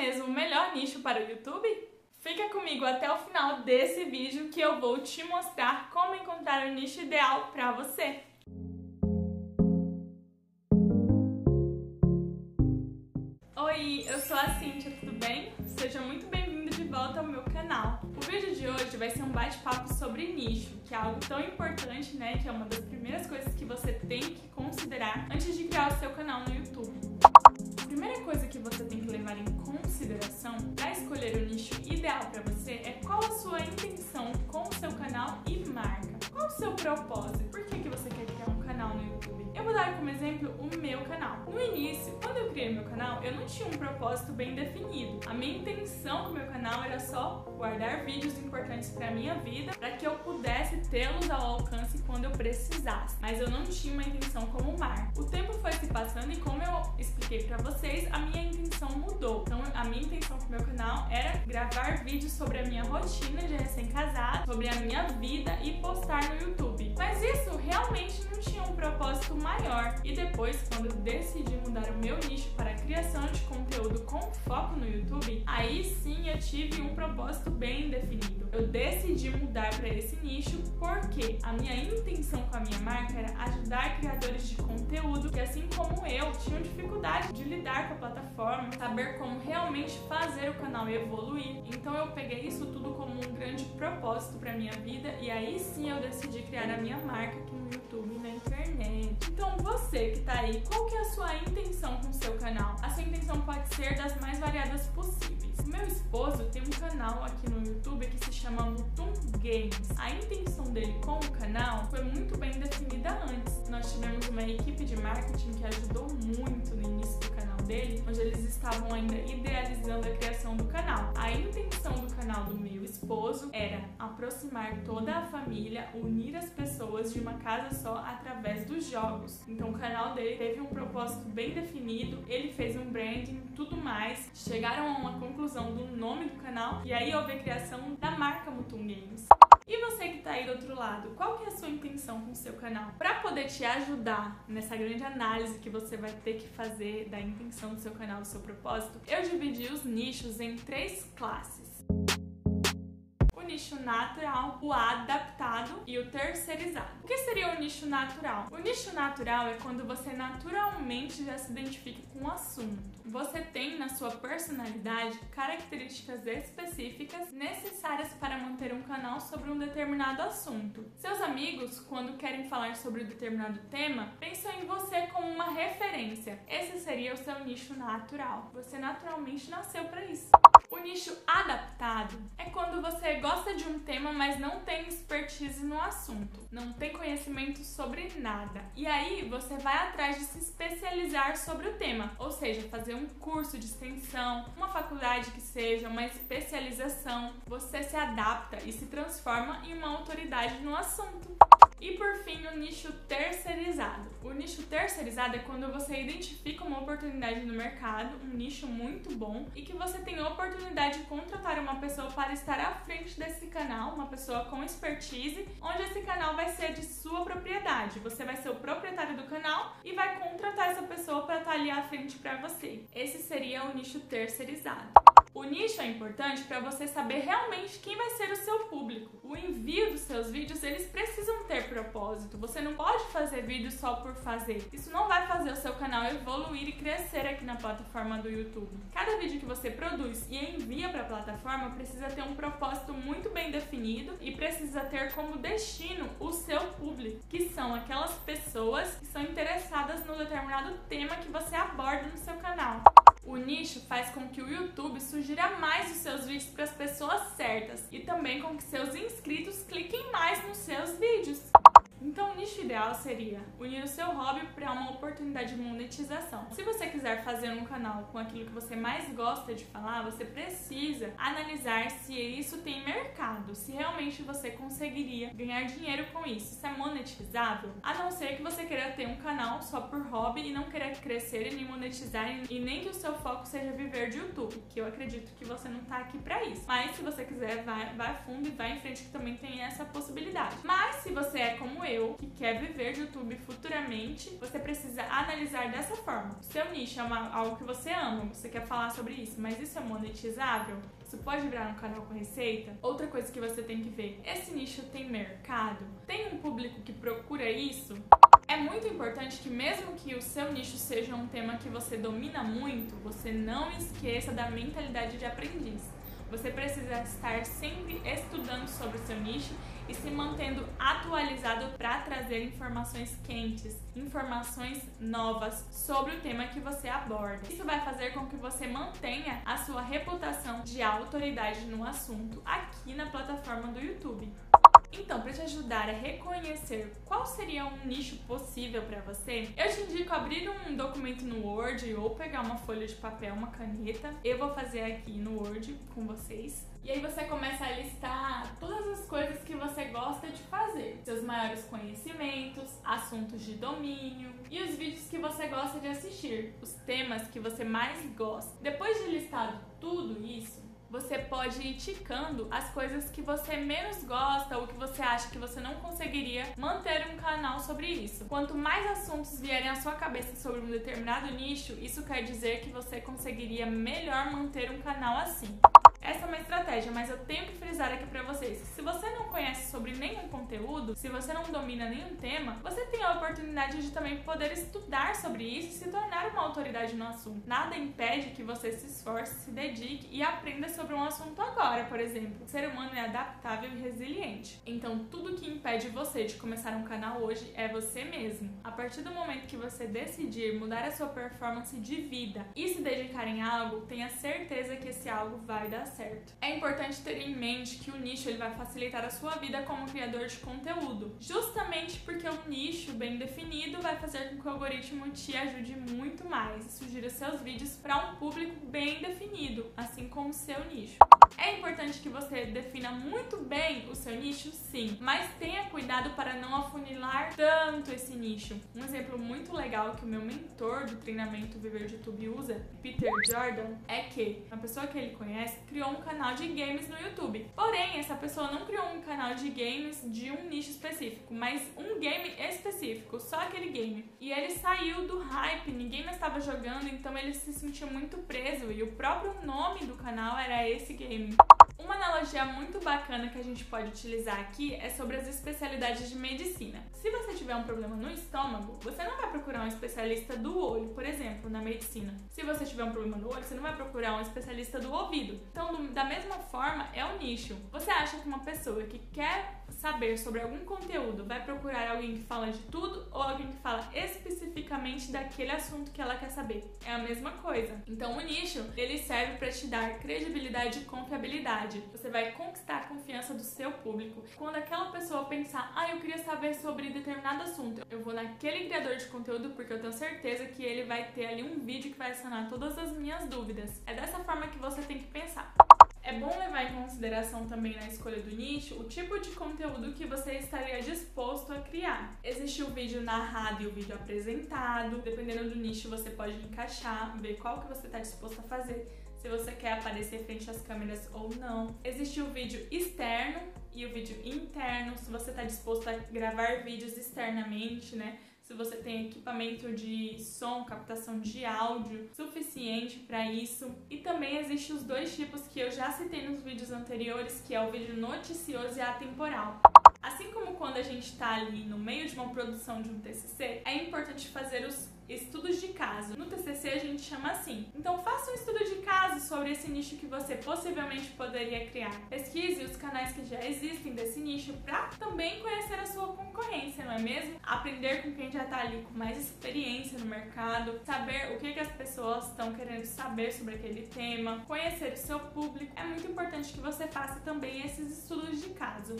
mesmo o melhor nicho para o YouTube? Fica comigo até o final desse vídeo que eu vou te mostrar como encontrar o nicho ideal para você. Oi, eu sou a Cíntia, tudo bem? Seja muito bem-vindo de volta ao meu canal. O vídeo de hoje vai ser um bate-papo sobre nicho, que é algo tão importante, né? Que é uma das primeiras coisas que você tem que considerar antes de criar o seu canal no YouTube. Primeira coisa que você tem que levar em consideração para escolher o nicho ideal para você é qual a sua intenção com o seu canal e marca. Qual o seu propósito? Por que, que você quer criar um canal no meu canal. No início, quando eu criei meu canal, eu não tinha um propósito bem definido. A minha intenção com meu canal era só guardar vídeos importantes para minha vida, para que eu pudesse tê-los ao alcance quando eu precisasse. Mas eu não tinha uma intenção como marca. O tempo foi se passando e como eu expliquei para vocês, a minha intenção mudou. Minha intenção com o meu canal era gravar vídeos sobre a minha rotina de recém-casado, sobre a minha vida e postar no YouTube. Mas isso realmente não tinha um propósito maior. E depois, quando decidi mudar o meu nicho para criação de conteúdo com foco no YouTube, aí sim eu tive um propósito bem definido. Eu decidi mudar para esse nicho porque a minha intenção com a minha marca era ajudar criadores de conteúdo que, assim como eu, tinham dificuldade de lidar com a plataforma, saber como realmente fazer o canal evoluir. Então eu peguei isso tudo como um grande propósito para minha vida e aí sim eu decidi criar a minha marca aqui no YouTube e na internet. Então você que tá aí, qual que é a sua intenção com o seu canal? Pode ser das mais variadas possíveis. Meu esposo tem um canal aqui no YouTube que se chama Mutum Games. A intenção dele com o canal foi muito bem definida antes. Nós tivemos uma equipe de marketing que ajudou muito no início do canal dele, onde eles estavam esposo era aproximar toda a família, unir as pessoas de uma casa só através dos jogos. Então o canal dele teve um propósito bem definido, ele fez um branding, tudo mais. Chegaram a uma conclusão do nome do canal e aí houve a criação da marca Mutum Games. E você que está aí do outro lado, qual que é a sua intenção com o seu canal? Para poder te ajudar nessa grande análise que você vai ter que fazer da intenção do seu canal, do seu propósito, eu dividi os nichos em três classes nicho natural, o adaptado e o terceirizado. O que seria o nicho natural? O nicho natural é quando você naturalmente já se identifica com o assunto. Você tem na sua personalidade características específicas necessárias para manter um canal sobre um determinado assunto. Seus amigos, quando querem falar sobre um determinado tema, pensam em você como uma referência. Esse seria o seu nicho natural. Você naturalmente nasceu para isso. O nicho adaptado é quando você gosta de um tema, mas não tem expertise no assunto, não tem conhecimento sobre nada. E aí você vai atrás de se especializar sobre o tema, ou seja, fazer um curso de extensão, uma faculdade que seja, uma especialização. Você se adapta e se transforma em uma autoridade no assunto. E por fim, o nicho terceirizado. O nicho terceirizado é quando você identifica uma oportunidade no mercado, um nicho muito bom, e que você tem a oportunidade de contratar uma pessoa para estar à frente desse canal, uma pessoa com expertise, onde esse canal vai ser de sua propriedade. Você vai ser o proprietário do canal e vai contratar essa pessoa para estar ali à frente para você. Esse seria o nicho terceirizado. O nicho é importante para você saber realmente quem vai ser o seu público. O envio dos seus vídeos, eles precisam ter propósito. Você não pode fazer vídeo só por fazer. Isso não vai fazer o seu canal evoluir e crescer aqui na plataforma do YouTube. Cada vídeo que você produz e envia para a plataforma precisa ter um propósito muito bem definido e precisa ter como destino o seu público, que são aquelas pessoas que são interessadas no determinado tema que você aborda no seu canal. O nicho faz com que o YouTube sugira mais os seus vídeos para as pessoas certas e também com que seus inscritos ideal seria unir o seu hobby para uma oportunidade de monetização. Se você quiser fazer um canal com aquilo que você mais gosta de falar, você precisa analisar se isso tem mercado, se realmente você conseguiria ganhar dinheiro com isso. Isso é monetizável? A não ser que você queira ter um canal só por hobby e não queira crescer e nem monetizar e nem que o seu foco seja viver de YouTube, que eu acredito que você não tá aqui para isso. Mas se você quiser, vai, vai fundo e vai em frente que também tem essa possibilidade. Mas se você é como eu, que quer viver de YouTube futuramente, você precisa analisar dessa forma. Seu nicho é uma, algo que você ama, você quer falar sobre isso, mas isso é monetizável? Isso pode virar um canal com receita? Outra coisa que você tem que ver: esse nicho tem mercado? Tem um público que procura isso? É muito importante que, mesmo que o seu nicho seja um tema que você domina muito, você não esqueça da mentalidade de aprendiz. Você precisa estar sempre estudando sobre o seu nicho e se mantendo atualizado para trazer informações quentes, informações novas sobre o tema que você aborda. Isso vai fazer com que você mantenha a sua reputação de autoridade no assunto aqui na plataforma do YouTube. Então, para te ajudar a reconhecer qual seria um nicho possível para você, eu te indico abrir um documento no Word ou pegar uma folha de papel, uma caneta. Eu vou fazer aqui no Word com vocês. E aí você começa a listar todas as coisas que você gosta de fazer, seus maiores conhecimentos, assuntos de domínio e os vídeos que você gosta de assistir, os temas que você mais gosta. Depois de listado tudo isso, você pode ir ticando as coisas que você menos gosta ou que você acha que você não conseguiria manter um canal sobre isso. Quanto mais assuntos vierem à sua cabeça sobre um determinado nicho, isso quer dizer que você conseguiria melhor manter um canal assim. Essa é uma estratégia, mas eu tenho que frisar aqui para vocês. Se você não conhece sobre nenhum conteúdo, se você não domina nenhum tema, você tem a oportunidade de também poder estudar sobre isso e se tornar uma autoridade no assunto. Nada impede que você se esforce, se dedique e aprenda sobre um assunto agora, por exemplo. O ser humano é adaptável e resiliente. Então, tudo que impede você de começar um canal hoje é você mesmo. A partir do momento que você decidir mudar a sua performance de vida e se dedicar em algo, tenha certeza que esse algo vai dar certo. É importante ter em mente que o nicho ele vai facilitar a sua vida como criador de conteúdo, justamente porque o nicho bem definido vai fazer com que o algoritmo te ajude muito mais e sugira seus vídeos para um público bem definido, assim como seu nicho. É importante que você defina muito bem o seu nicho, sim, mas tenha cuidado para não afunilar tanto esse nicho. Um exemplo muito legal que o meu mentor do treinamento Viver de YouTube usa, Peter Jordan, é que uma pessoa que ele conhece criou um canal de games no YouTube. Porém, essa pessoa não criou um canal de games de um nicho específico, mas um game específico, só aquele game. E ele saiu do hype, ninguém mais estava jogando, então ele se sentiu muito preso e o próprio nome do canal era esse game. Uma analogia muito bacana que a gente pode utilizar aqui é sobre as especialidades de medicina. Se tiver um problema no estômago, você não vai procurar um especialista do olho, por exemplo, na medicina. Se você tiver um problema no olho, você não vai procurar um especialista do ouvido. Então, da mesma forma, é o nicho. Você acha que uma pessoa que quer saber sobre algum conteúdo vai procurar alguém que fala de tudo ou alguém que fala especificamente daquele assunto que ela quer saber? É a mesma coisa. Então, o nicho, ele serve para te dar credibilidade e confiabilidade. Você vai conquistar a confiança do seu público. Quando aquela pessoa pensar, ah, eu queria saber sobre determinado assunto, eu vou naquele criador de conteúdo porque eu tenho certeza que ele vai ter ali um vídeo que vai sanar todas as minhas dúvidas. É dessa forma que você tem que pensar. É bom levar em consideração também na escolha do nicho o tipo de conteúdo que você estaria disposto a criar. Existe o vídeo narrado e o vídeo apresentado. Dependendo do nicho, você pode encaixar, ver qual que você está disposto a fazer. Se você quer aparecer frente às câmeras ou não. Existe o vídeo externo e o vídeo interno. Se você está disposto a gravar vídeos externamente, né? Se você tem equipamento de som, captação de áudio suficiente para isso. E também existem os dois tipos que eu já citei nos vídeos anteriores, que é o vídeo noticioso e atemporal. Assim como quando a gente está ali no meio de uma produção de um TCC, é importante fazer os estudos de caso. No TCC a gente chama assim. Então faça um estudo de sobre esse nicho que você possivelmente poderia criar. Pesquise os canais que já existem desse nicho para também conhecer a sua concorrência, não é mesmo? Aprender com quem já está ali com mais experiência no mercado, saber o que, que as pessoas estão querendo saber sobre aquele tema, conhecer o seu público. É muito importante que você faça também esses estudos de caso.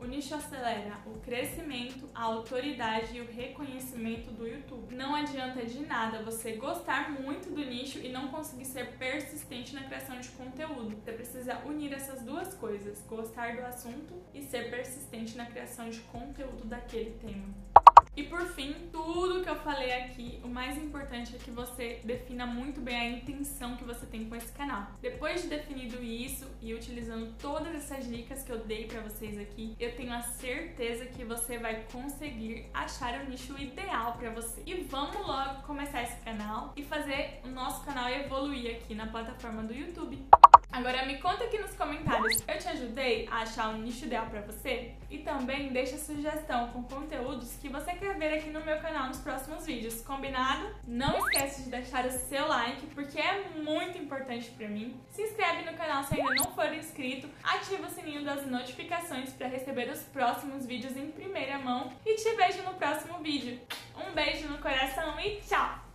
O nicho acelera o crescimento, a autoridade e o reconhecimento do YouTube. Não adianta de nada você gostar muito do nicho e não conseguir ser persistente na criação de conteúdo. Você precisa unir essas duas coisas: gostar do assunto e ser persistente na criação de conteúdo daquele tema. E por fim, tudo que eu falei aqui, o mais importante é que você defina muito bem a intenção que você tem com esse canal. Depois de definido isso e utilizando todas essas dicas que eu dei para vocês aqui, eu tenho a certeza que você vai conseguir achar o nicho ideal para você. E vamos logo começar esse canal e fazer o nosso canal evoluir aqui na plataforma do YouTube. Agora me conta aqui nos comentários, eu te ajudei a achar um nicho ideal para você? E também deixa sugestão com conteúdos que você quer ver aqui no meu canal nos próximos vídeos, combinado? Não esquece de deixar o seu like, porque é muito importante para mim. Se inscreve no canal se ainda não for inscrito, ativa o sininho das notificações para receber os próximos vídeos em primeira mão e te vejo no próximo vídeo. Um beijo no coração e tchau!